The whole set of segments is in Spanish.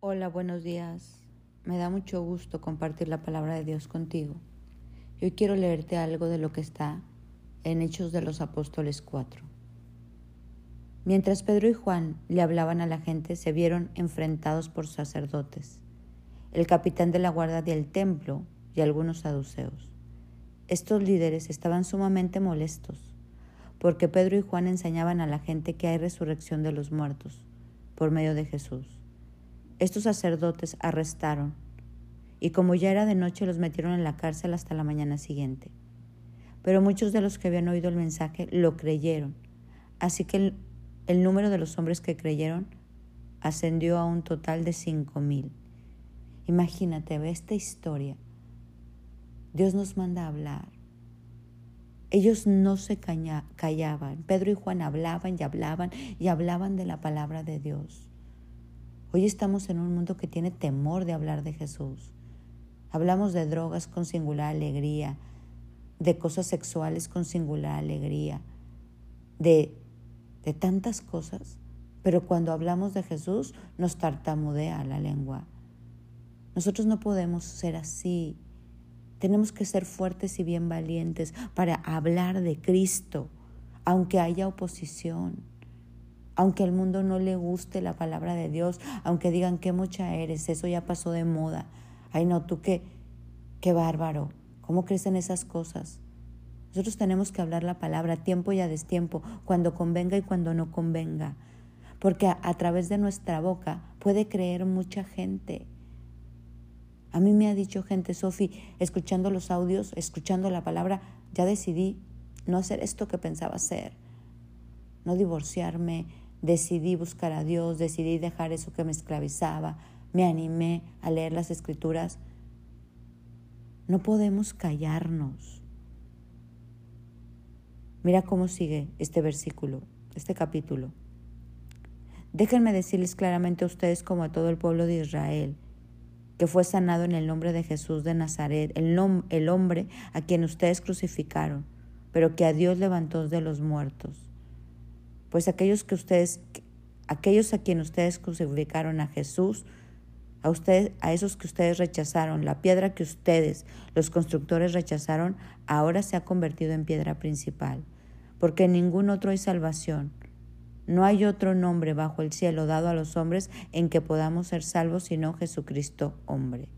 Hola, buenos días. Me da mucho gusto compartir la palabra de Dios contigo. Hoy quiero leerte algo de lo que está en Hechos de los Apóstoles 4. Mientras Pedro y Juan le hablaban a la gente, se vieron enfrentados por sacerdotes, el capitán de la guardia del templo y algunos saduceos. Estos líderes estaban sumamente molestos porque Pedro y Juan enseñaban a la gente que hay resurrección de los muertos por medio de Jesús. Estos sacerdotes arrestaron y como ya era de noche los metieron en la cárcel hasta la mañana siguiente. Pero muchos de los que habían oído el mensaje lo creyeron, así que el, número de los hombres que creyeron ascendió a un total de cinco mil. Imagínate, esta historia. Dios nos manda a hablar. Ellos no se callaban. Pedro y Juan hablaban y hablaban y hablaban de la palabra de Dios. Hoy estamos en un mundo que tiene temor de hablar de Jesús. Hablamos de drogas con singular alegría, de cosas sexuales con singular alegría, de, de tantas cosas, pero cuando hablamos de Jesús nos tartamudea la lengua. Nosotros no podemos ser así. Tenemos que ser fuertes y bien valientes para hablar de Cristo, aunque haya oposición, aunque al mundo no le guste la palabra de Dios, aunque digan qué mucha eres, eso ya pasó de moda. Ay, no, tú qué, qué bárbaro. ¿Cómo crees en esas cosas? Nosotros tenemos que hablar la palabra a tiempo y a destiempo, cuando convenga y cuando no convenga. Porque a, a través de nuestra boca puede creer mucha gente. A mí me ha dicho gente, Sofi, escuchando los audios, escuchando la palabra, ya decidí no hacer esto que pensaba hacer, no divorciarme, decidí buscar a Dios, decidí dejar eso que me esclavizaba, me animé a leer las escrituras. No podemos callarnos. Mira cómo sigue este versículo, este capítulo. Déjenme decirles claramente a ustedes como a todo el pueblo de Israel que fue sanado en el nombre de Jesús de Nazaret, el, hombre a quien ustedes crucificaron, pero que a Dios levantó de los muertos. Pues aquellos que ustedes, aquellos a quien ustedes crucificaron a Jesús, a ustedes, a esos que ustedes rechazaron, la piedra que ustedes, los constructores rechazaron, ahora se ha convertido en piedra principal, porque en ningún otro hay salvación no hay otro nombre bajo el cielo dado a los hombres en que podamos ser salvos sino Jesucristo hombre.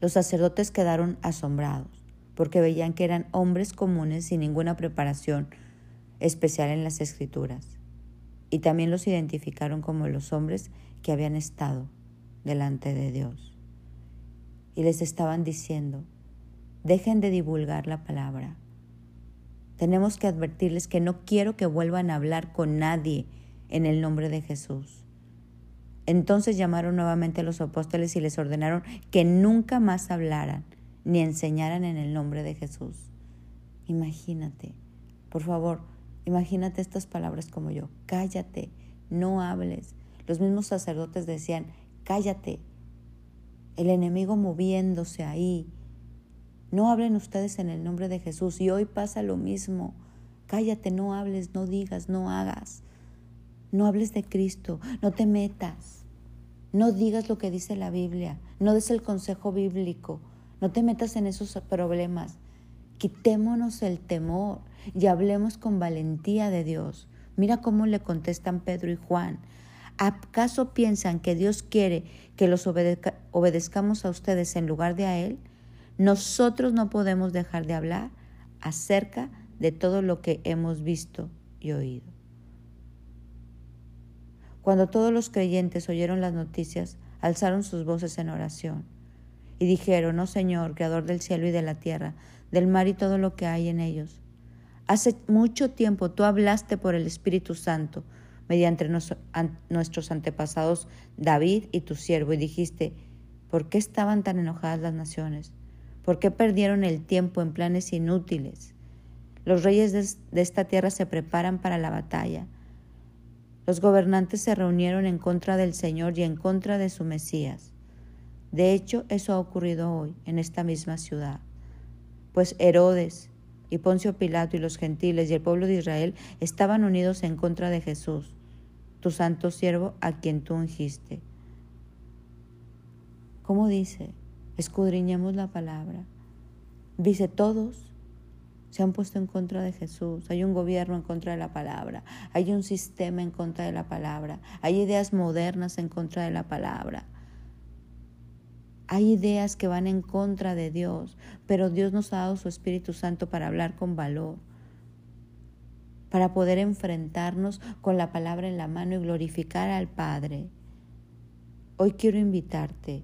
Los sacerdotes quedaron asombrados porque veían que eran hombres comunes sin ninguna preparación especial en las escrituras. Y también los identificaron como los hombres que habían estado delante de Dios. Y les estaban diciendo, dejen de divulgar la palabra tenemos que advertirles que no quiero que vuelvan a hablar con nadie en el nombre de Jesús. Entonces llamaron nuevamente a los apóstoles y les ordenaron que nunca más hablaran ni enseñaran en el nombre de Jesús. Imagínate, por favor, imagínate estas palabras como yo. Cállate, no hables. Los mismos sacerdotes decían, cállate. El enemigo moviéndose ahí, no hablen ustedes en el nombre de Jesús. Y hoy pasa lo mismo. Cállate, no hables, no digas, no hagas. No hables de Cristo, no te metas. No digas lo que dice la Biblia, no des el consejo bíblico, no te metas en esos problemas. Quitémonos el temor y hablemos con valentía de Dios. Mira cómo le contestan Pedro y Juan. ¿Acaso piensan que Dios quiere que los obedezcamos a ustedes en lugar de a Él? Nosotros no podemos dejar de hablar acerca de todo lo que hemos visto y oído. Cuando todos los creyentes oyeron las noticias, alzaron sus voces en oración y dijeron, oh Señor, Creador del cielo y de la tierra, del mar y todo lo que hay en ellos. Hace mucho tiempo tú hablaste por el Espíritu Santo mediante nuestros antepasados David y tu siervo y dijiste, ¿por qué estaban tan enojadas las naciones? ¿Por qué perdieron el tiempo en planes inútiles? Los reyes de esta tierra se preparan para la batalla. Los gobernantes se reunieron en contra del Señor y en contra de su Mesías. De hecho, eso ha ocurrido hoy en esta misma ciudad. Pues Herodes y Poncio Pilato y los gentiles y el pueblo de Israel estaban unidos en contra de Jesús. tu santo siervo a quien tú ungiste. ¿Cómo dice? Escudriñemos la palabra. Dice, todos se han puesto en contra de Jesús. Hay un gobierno en contra de la palabra. Hay un sistema en contra de la palabra. Hay ideas modernas en contra de la palabra. Hay ideas que van en contra de Dios, pero Dios nos ha dado su Espíritu Santo para hablar con valor, para poder enfrentarnos con la palabra en la mano y glorificar al Padre. Hoy quiero invitarte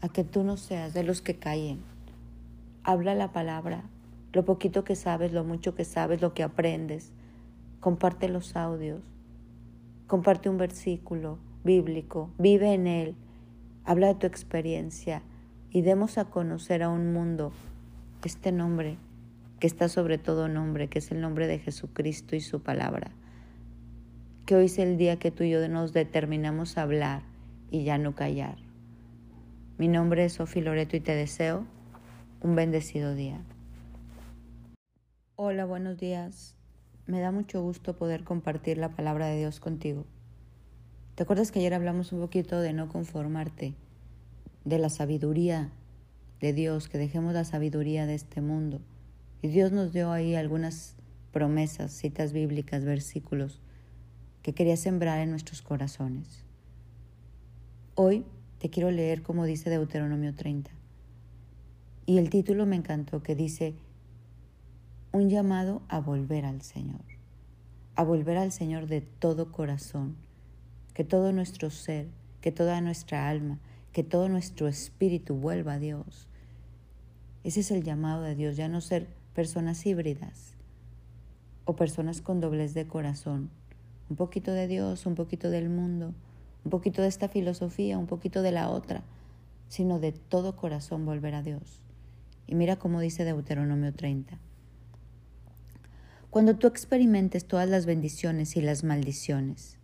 a que tú no seas de los que caen. Habla la palabra, lo poquito que sabes, lo mucho que sabes, lo que aprendes. Comparte los audios, comparte un versículo bíblico, vive en él Habla de tu experiencia y demos a conocer a un mundo este nombre que está sobre todo nombre, que es el nombre de Jesucristo y su palabra. Que hoy es el día que tú y yo nos determinamos a hablar y ya no callar. Mi nombre es Sofi Loreto y te deseo un bendecido día. Hola, buenos días. Me da mucho gusto poder compartir la palabra de Dios contigo. ¿Te acuerdas que ayer hablamos un poquito de no conformarte, de la sabiduría de Dios, que dejemos la sabiduría de este mundo? Y Dios nos dio ahí algunas promesas, citas bíblicas, versículos que quería sembrar en nuestros corazones. Hoy te quiero leer como dice Deuteronomio 30. Y el título me encantó, que dice, un llamado a volver al Señor, a volver al Señor de todo corazón que todo nuestro ser, que toda nuestra alma, que todo nuestro espíritu vuelva a Dios. Ese es el llamado de Dios, ya no ser personas híbridas o personas con doblez de corazón. Un poquito de Dios, un poquito del mundo, un poquito de esta filosofía, un poquito de la otra, sino de todo corazón volver a Dios. Y mira cómo dice Deuteronomio 30. Cuando tú experimentes todas las bendiciones y las maldiciones,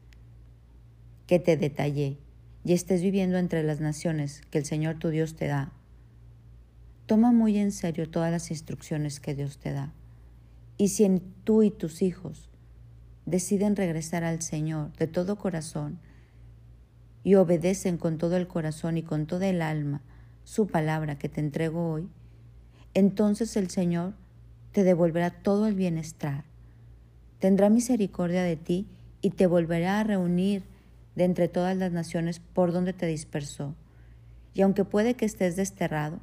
que te detallé y estés viviendo entre las naciones que el Señor tu Dios te da. Toma muy en serio todas las instrucciones que Dios te da. Y si tú y tus hijos deciden regresar al Señor de todo corazón y obedecen con todo el corazón y con toda el alma su palabra que te entrego hoy, entonces el Señor te devolverá todo el bienestar, tendrá misericordia de ti y te volverá a reunir de entre todas las naciones por donde te dispersó. Y aunque puede que estés desterrado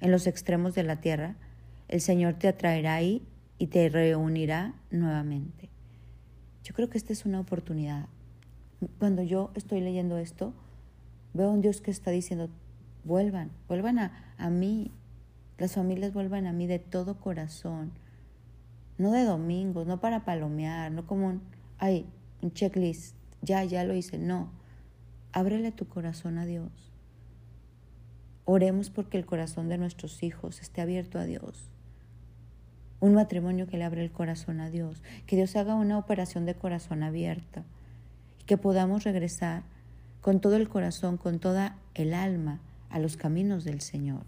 en los extremos de la tierra, el Señor te atraerá ahí y te reunirá nuevamente. Yo creo que esta es una oportunidad. Cuando yo estoy leyendo esto, veo a un Dios que está diciendo, vuelvan, vuelvan a, a mí, las familias vuelvan a mí de todo corazón, no de domingos, no para palomear, no como un, ay, un checklist, ya, ya lo hice. No, ábrele tu corazón a Dios. Oremos porque el corazón de nuestros hijos esté abierto a Dios. Un matrimonio que le abre el corazón a Dios. Que Dios haga una operación de corazón abierta. Y que podamos regresar con todo el corazón, con toda el alma a los caminos del Señor.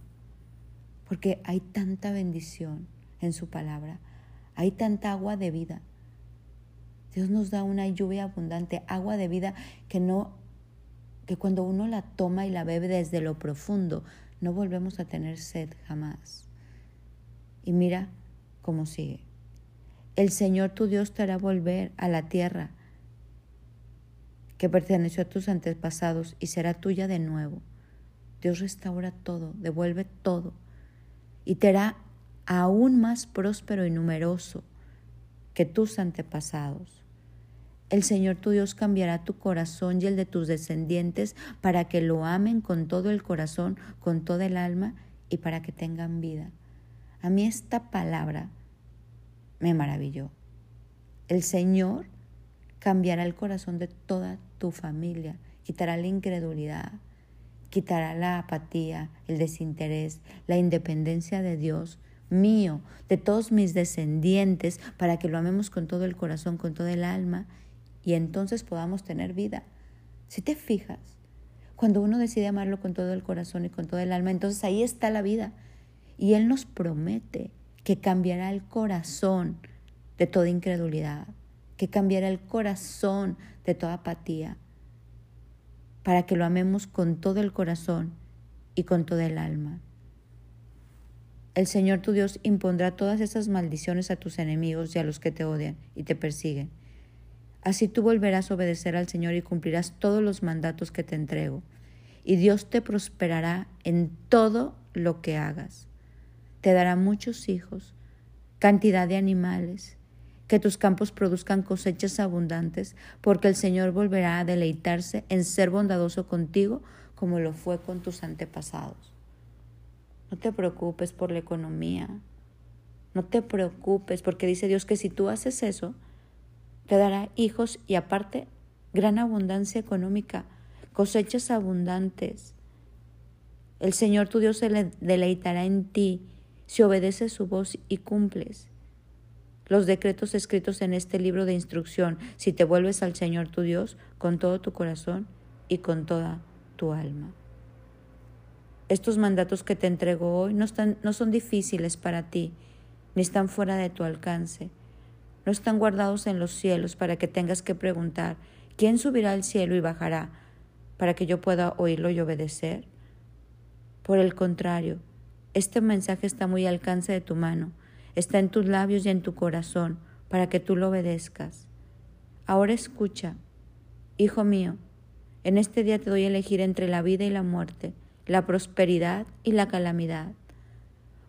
Porque hay tanta bendición en su palabra. Hay tanta agua de vida Dios nos da una lluvia abundante, agua de vida que no que cuando uno la toma y la bebe desde lo profundo, no volvemos a tener sed jamás. Y mira cómo sigue. El Señor tu Dios te hará volver a la tierra que perteneció a tus antepasados y será tuya de nuevo. Dios restaura todo, devuelve todo y te hará aún más próspero y numeroso que tus antepasados. El Señor tu Dios cambiará tu corazón y el de tus descendientes para que lo amen con todo el corazón, con toda el alma y para que tengan vida. A mí esta palabra me maravilló. El Señor cambiará el corazón de toda tu familia, quitará la incredulidad, quitará la apatía, el desinterés, la independencia de Dios mío, de todos mis descendientes, para que lo amemos con todo el corazón, con toda el alma y entonces podamos tener vida. Si te fijas, cuando uno decide amarlo con todo el corazón y con todo el alma, entonces ahí está la vida. Y Él nos promete que cambiará el corazón de toda incredulidad, que cambiará el corazón de toda apatía, para que lo amemos con todo el corazón y con toda el alma. El Señor tu Dios impondrá todas esas maldiciones a tus enemigos y a los que te odian y te persiguen. Así tú volverás a obedecer al Señor y cumplirás todos los mandatos que te entrego. Y Dios te prosperará en todo lo que hagas. Te dará muchos hijos, cantidad de animales, que tus campos produzcan cosechas abundantes, porque el Señor volverá a deleitarse en ser bondadoso contigo como lo fue con tus antepasados. No te preocupes por la economía, no te preocupes, porque dice Dios que si tú haces eso, te dará hijos y aparte gran abundancia económica, cosechas abundantes. El Señor tu Dios se deleitará en ti si obedeces su voz y cumples los decretos escritos en este libro de instrucción, si te vuelves al Señor tu Dios con todo tu corazón y con toda tu alma. Estos mandatos que te entrego hoy no, están, no son difíciles para ti, ni están fuera de tu alcance. No están guardados en los cielos para que tengas que preguntar, ¿quién subirá al cielo y bajará para que yo pueda oírlo y obedecer? Por el contrario, este mensaje está muy al alcance de tu mano está en tus labios y en tu corazón para que tú lo obedezcas. Ahora escucha, Hijo mío, en este día te doy a elegir entre la vida y la muerte, la prosperidad y la calamidad.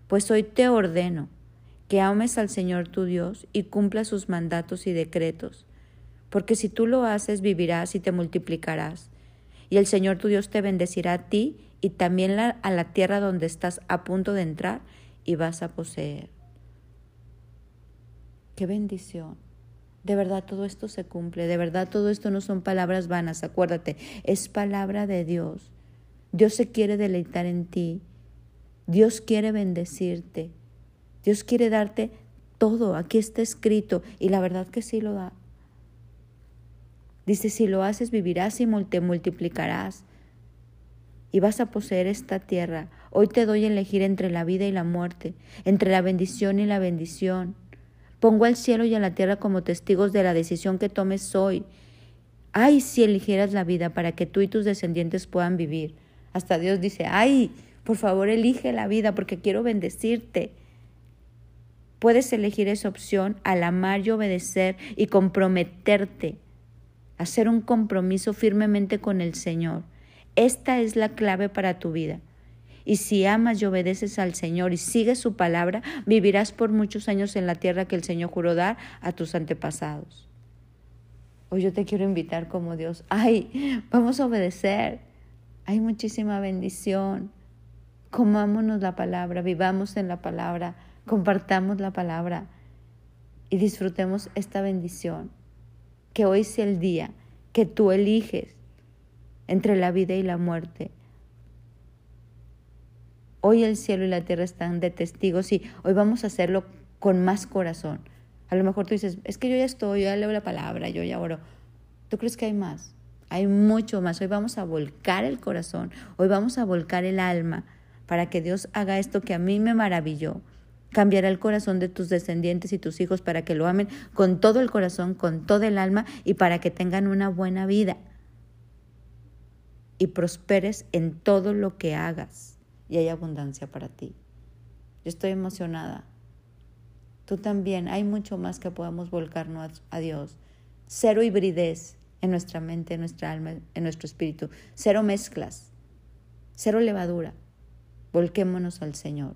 Pues hoy te ordeno que ames al Señor tu Dios y cumpla sus mandatos y decretos, porque si tú lo haces vivirás y te multiplicarás, y el Señor tu Dios te bendecirá a ti y también a la tierra donde estás a punto de entrar y vas a poseer. Qué bendición. De verdad todo esto se cumple, de verdad todo esto no son palabras vanas, acuérdate, es palabra de Dios. Dios se quiere deleitar en ti, Dios quiere bendecirte, Dios quiere darte todo, aquí está escrito y la verdad que sí lo da. Dice, si lo haces vivirás y te multiplicarás y vas a poseer esta tierra. Hoy te doy a elegir entre la vida y la muerte, entre la bendición y la bendición. Pongo al cielo y a la tierra como testigos de la decisión que tomes hoy. Ay, si eligieras la vida para que tú y tus descendientes puedan vivir. Hasta Dios dice, ay, por favor elige la vida porque quiero bendecirte. Puedes elegir esa opción al amar y obedecer y comprometerte, hacer un compromiso firmemente con el Señor. Esta es la clave para tu vida. Y si amas y obedeces al Señor y sigues su palabra, vivirás por muchos años en la tierra que el Señor juró dar a tus antepasados. Hoy yo te quiero invitar como Dios. Ay, vamos a obedecer. Hay muchísima bendición. Comámonos la palabra, vivamos en la palabra, compartamos la palabra y disfrutemos esta bendición. Que hoy sea el día que tú eliges entre la vida y la muerte Hoy el cielo y la tierra están de testigos y hoy vamos a hacerlo con más corazón. A lo mejor tú dices, es que yo ya estoy, yo ya leo la palabra, yo ya oro. ¿Tú crees que hay más? Hay mucho más. Hoy vamos a volcar el corazón, hoy vamos a volcar el alma para que Dios haga esto que a mí me maravilló. Cambiará el corazón de tus descendientes y tus hijos para que lo amen con todo el corazón, con todo el alma y para que tengan una buena vida y prosperes en todo lo que hagas y hay abundancia para ti. Yo estoy emocionada. Tú también. Hay mucho más que podamos volcarnos a Dios. Cero hibridez en nuestra mente, en nuestra alma, en nuestro espíritu. Cero mezclas. Cero levadura. Volquémonos al Señor.